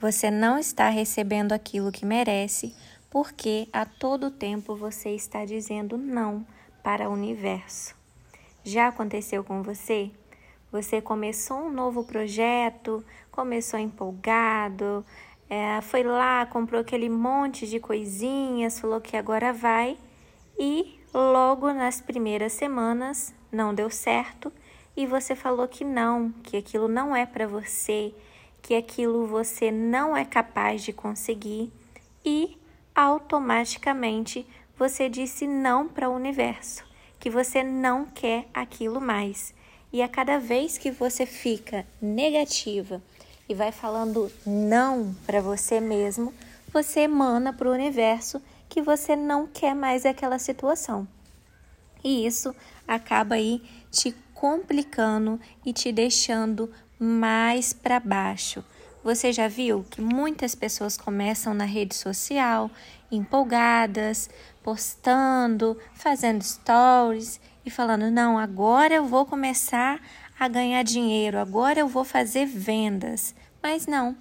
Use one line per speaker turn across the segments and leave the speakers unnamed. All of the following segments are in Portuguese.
Você não está recebendo aquilo que merece, porque a todo tempo você está dizendo não para o universo. Já aconteceu com você? Você começou um novo projeto, começou empolgado, é, foi lá, comprou aquele monte de coisinhas, falou que agora vai e logo nas primeiras semanas não deu certo e você falou que não, que aquilo não é para você, que aquilo você não é capaz de conseguir e automaticamente você disse não para o universo, que você não quer aquilo mais. E a cada vez que você fica negativa e vai falando não para você mesmo, você emana para o universo que você não quer mais aquela situação. E isso acaba aí te complicando e te deixando mais para baixo. Você já viu que muitas pessoas começam na rede social empolgadas, postando, fazendo stories e falando: não, agora eu vou começar a ganhar dinheiro, agora eu vou fazer vendas. Mas não.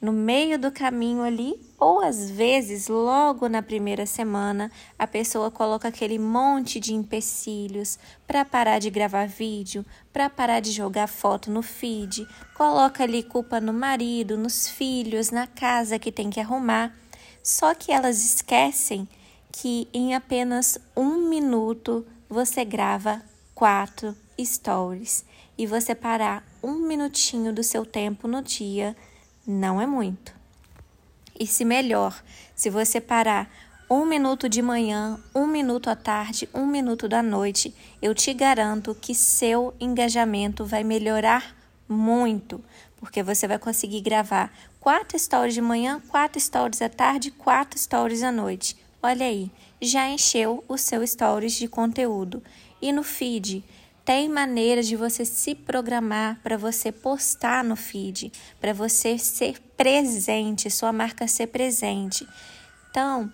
No meio do caminho ali, ou às vezes logo na primeira semana, a pessoa coloca aquele monte de empecilhos para parar de gravar vídeo, para parar de jogar foto no feed, coloca ali culpa no marido, nos filhos, na casa que tem que arrumar. Só que elas esquecem que em apenas um minuto você grava quatro stories e você parar um minutinho do seu tempo no dia não é muito. E se melhor, se você parar um minuto de manhã, um minuto à tarde, um minuto da noite, eu te garanto que seu engajamento vai melhorar muito, porque você vai conseguir gravar quatro stories de manhã, quatro stories à tarde, quatro stories à noite. Olha aí, já encheu o seu stories de conteúdo. E no feed, tem maneiras de você se programar para você postar no feed, para você ser presente, sua marca ser presente. Então,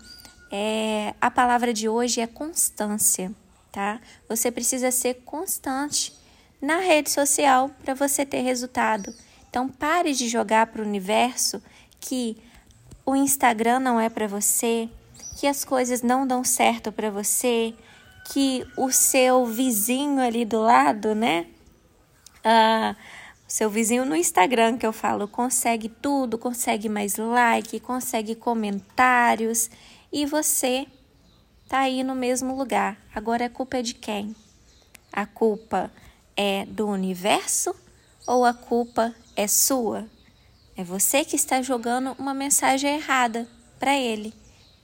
é, a palavra de hoje é constância, tá? Você precisa ser constante na rede social para você ter resultado. Então, pare de jogar para o universo que o Instagram não é para você, que as coisas não dão certo para você, que o seu vizinho ali do lado, né? Ah, seu vizinho no Instagram que eu falo, consegue tudo, consegue mais like, consegue comentários e você tá aí no mesmo lugar. Agora a culpa é de quem? A culpa é do universo ou a culpa é sua? É você que está jogando uma mensagem errada para ele.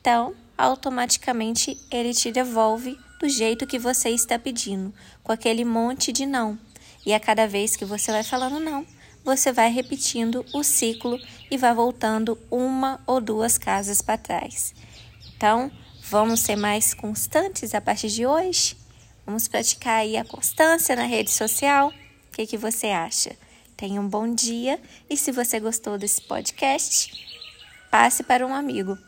Então, automaticamente ele te devolve do jeito que você está pedindo, com aquele monte de não. E a cada vez que você vai falando não, você vai repetindo o ciclo e vai voltando uma ou duas casas para trás. Então, vamos ser mais constantes a partir de hoje? Vamos praticar aí a constância na rede social? O que, que você acha? Tenha um bom dia e se você gostou desse podcast, passe para um amigo.